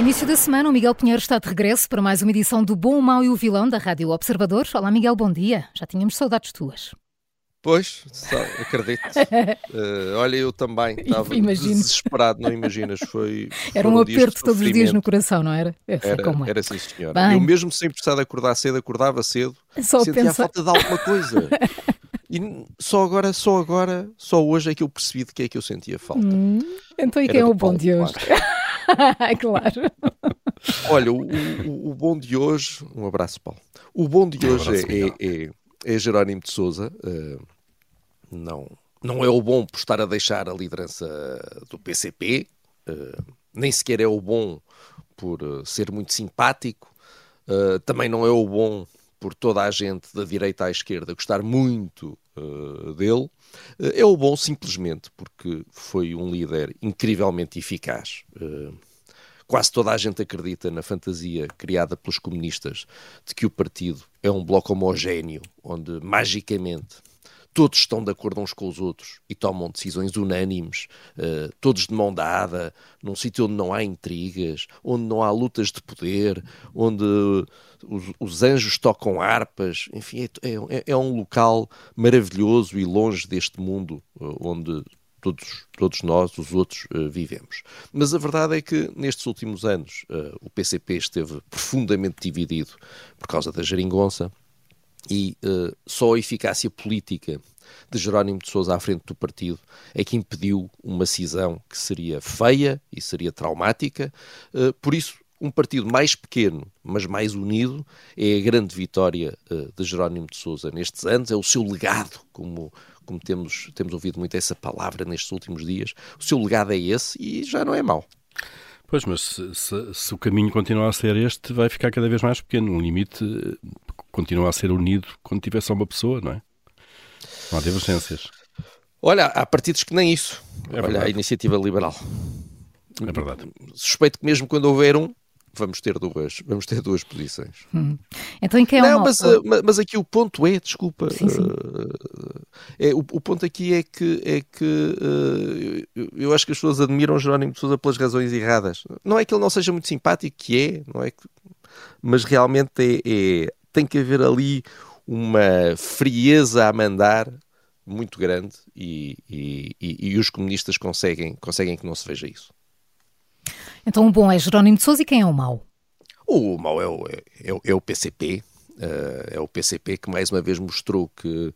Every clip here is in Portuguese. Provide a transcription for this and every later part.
Início da semana, o Miguel Pinheiro está de regresso para mais uma edição do Bom, o Mau e o Vilão da Rádio Observador. Olá, Miguel, bom dia. Já tínhamos saudades tuas. Pois, acredito. uh, olha, eu também estava desesperado, não imaginas? Foi, era um aperto todos os dias no coração, não era? Era, como é. era sim, senhora. Bem. Eu mesmo sem precisar de acordar cedo, acordava cedo, só sentia a falta de alguma coisa. E só agora, só agora, só hoje é que eu percebi de que é que eu sentia falta. Hum, então e quem é o bom de hoje? claro. Olha, o, o, o, bom de hoje, um abraço, Paulo. O bom de um hoje é, é, é, Jerónimo de Souza. Uh, não, não é o bom por estar a deixar a liderança do PCP, uh, eh, nem sequer é o bom por uh, ser muito simpático, também não é o bom por toda a gente da direita à esquerda gostar muito dele. É o bom simplesmente porque foi um líder incrivelmente eficaz. Quase toda a gente acredita na fantasia criada pelos comunistas de que o partido é um bloco homogéneo, onde magicamente todos estão de acordo uns com os outros e tomam decisões unânimes, uh, todos de mão dada, num sítio onde não há intrigas, onde não há lutas de poder, onde os, os anjos tocam harpas, enfim, é, é, é, um local maravilhoso e longe deste mundo uh, onde todos, todos nós, os outros, uh, vivemos. Mas a verdade é que nestes últimos anos o PCP esteve profundamente dividido por causa da geringonça e uh, só a eficácia política de Jerónimo de Sousa à frente do partido é que impediu uma cisão que seria feia e seria traumática. por isso, um partido mais pequeno, mas mais unido, é a grande vitória uh, de Jerónimo de Sousa nestes anos, é o seu legado, como, como temos, temos ouvido muito essa palavra nestes últimos dias. O seu legado é esse e já não é mau. Pois, mas se, se, se, o caminho continua a ser este, vai ficar cada vez mais pequeno. O limite continua a ser unido quando tiver só uma pessoa, não é? Não há divergências. Olha, há partidos que nem isso. É Olha, a iniciativa liberal. É verdade. Suspeito que mesmo quando houver um, vamos ter duas, vamos ter duas posições. Hum. Então em que é Não, mas, uh, mas aqui o ponto é, desculpa, sim, sim. Uh, é, o, o, ponto aqui é que, é que uh, eu, eu, acho que as pessoas admiram Jerónimo de Sousa pelas razões erradas. Não é que ele não seja muito simpático, que é, não é que, mas realmente é, é, tem que haver ali uma frieza a mandar muito grande e, e, e, e os comunistas conseguem, conseguem que não se veja isso. Então o bom é Jerónimo de Sousa e quem é o mau? O mau é o, é, é o PCP. Uh, eh, é o PCP que mais uma vez mostrou que,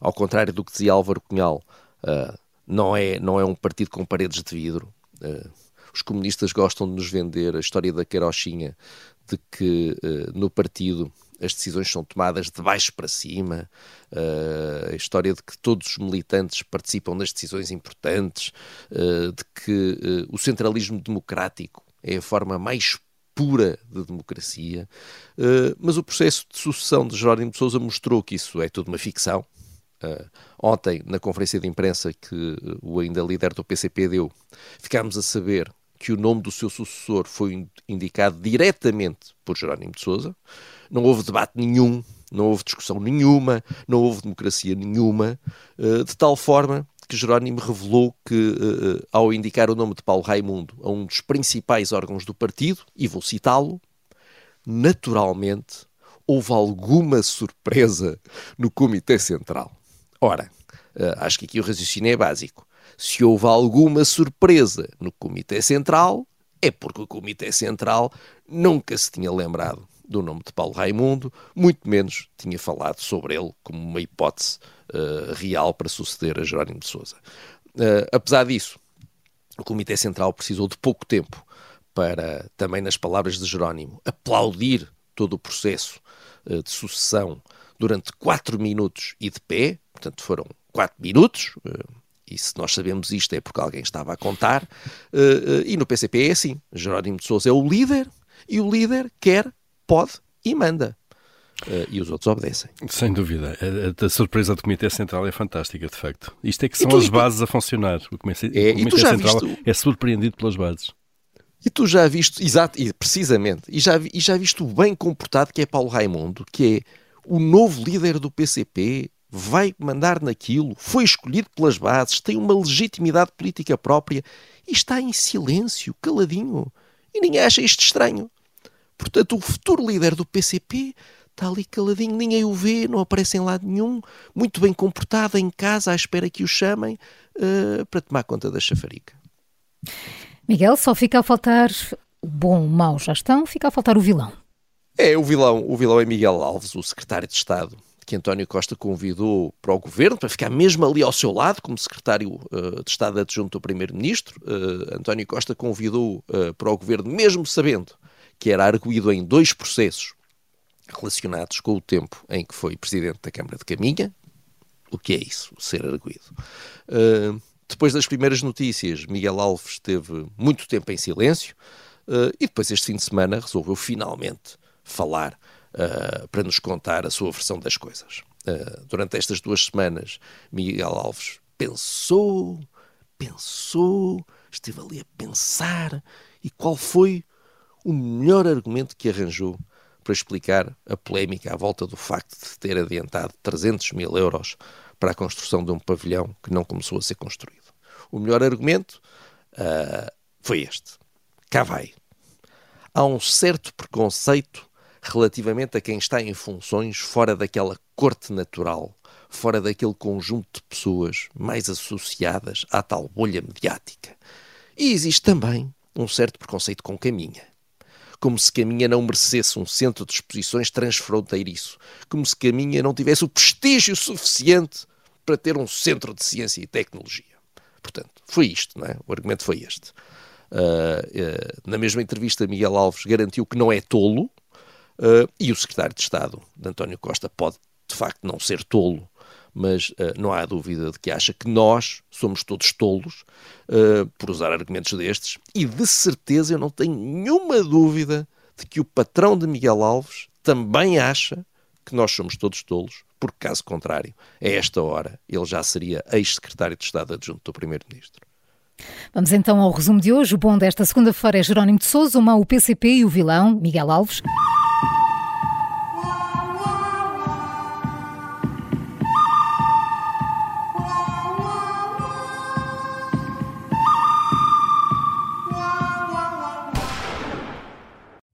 ao contrário do que dizia Álvaro Cunhal, uh, não, é, não é um partido com paredes de vidro. Uh, os comunistas gostam de nos vender a história da carochinha de que no partido as decisões são tomadas de baixo para cima, uh, a história de que todos os militantes participam nas decisões importantes, uh, de que uh, o centralismo democrático é a forma mais pura de democracia, mas o processo de sucessão de Jerónimo de Sousa mostrou que isso é tudo uma ficção. ontem, na conferência de imprensa que o ainda líder do PCP deu, ficámos a saber que o nome do seu sucessor foi indicado diretamente por Jerónimo de Sousa não houve debate nenhum, não houve discussão nenhuma, não houve democracia nenhuma, eh, de tal forma que Jerónimo revelou que, eh, ao indicar o nome de Paulo Raimundo a um dos principais órgãos do partido, e vou citá-lo, naturalmente houve alguma surpresa no Comitê Central. Ora, eh, acho que aqui o raciocínio é básico. Se houve alguma surpresa no Comitê Central, é porque o Comitê Central nunca se tinha lembrado do nome de Paulo Raimundo, muito menos tinha falado sobre ele como uma hipótese uh, real para suceder a Jerónimo de Sousa. Uh, apesar disso, o Comitê Central precisou de pouco tempo para, também nas palavras de Jerónimo, aplaudir todo o processo uh, de sucessão durante 4 minutos e de pé, portanto foram 4 minutos, e se nós sabemos isto é porque alguém estava a contar, e no PCP é assim, Jerónimo de Sousa é o líder, e o líder quer, pode e manda. Uh, e os outros obedecem. Sem dúvida. A, a, surpresa do Comitê Central é fantástica, de facto. Isto é que são tu, as bases a funcionar. O Comitê, é, o Comitê Central visto... é surpreendido pelas bases. E tu já viste, exato, e precisamente, e já, e já viste o bem comportado que é Paulo Raimundo, que é o novo líder do PCP, vai mandar naquilo, foi escolhido pelas bases, tem uma legitimidade política própria e está em silêncio, caladinho. E ninguém acha isto estranho. Portanto, o futuro líder do PCP está ali caladinho, ninguém o vê, não aparece em lado nenhum, muito bem comportado em casa, à espera que o chamem uh, para tomar conta da chafarica. Miguel, só fica a faltar o bom, o mau já estão, fica a faltar o vilão. É, o vilão, o vilão é Miguel Alves, o secretário de Estado, que António Costa convidou para o governo, para ficar mesmo ali ao seu lado, como secretário uh, de Estado adjunto do Primeiro-Ministro. Uh, António Costa convidou uh, para o governo, mesmo sabendo que era arguído em dois processos relacionados com o tempo em que foi presidente da Câmara de Caminha. O que é isso, ser arguído? Depois das primeiras notícias, Miguel Alves esteve muito tempo em silêncio e depois, este fim de semana, resolveu finalmente falar uh, para nos contar a sua versão das coisas. durante estas duas semanas, Miguel Alves pensou, pensou, esteve ali a pensar e qual foi o melhor argumento que arranjou para explicar a polémica à volta do facto de ter adiantado 300 mil euros para a construção de um pavilhão que não começou a ser construído. O melhor argumento uh, foi este. Cá vai. Há um certo preconceito relativamente a quem está em funções fora daquela corte natural, fora daquele conjunto de pessoas mais associadas à tal bolha mediática. E existe também um certo preconceito com caminha como se Caminha não merecesse um centro de exposições transfronteiriço, como se Caminha não tivesse o prestígio suficiente para ter um centro de ciência e tecnologia. Portanto, foi isto, não é? O argumento foi este. Uh, uh, na mesma entrevista, Miguel Alves garantiu que não é tolo, uh, e o secretário de Estado, de António Costa, pode de facto não ser tolo mas uh, não há dúvida de que acha que nós somos todos tolos uh, por usar argumentos destes, e de certeza eu não tenho nenhuma dúvida de que o patrão de Miguel Alves também acha que nós somos todos tolos, porque caso contrário, a esta hora ele já seria ex-secretário de Estado adjunto do Primeiro-Ministro. Vamos então ao resumo de hoje. O bom desta segunda-feira é Jerónimo de Sousa, o mau o PCP e o vilão Miguel Alves.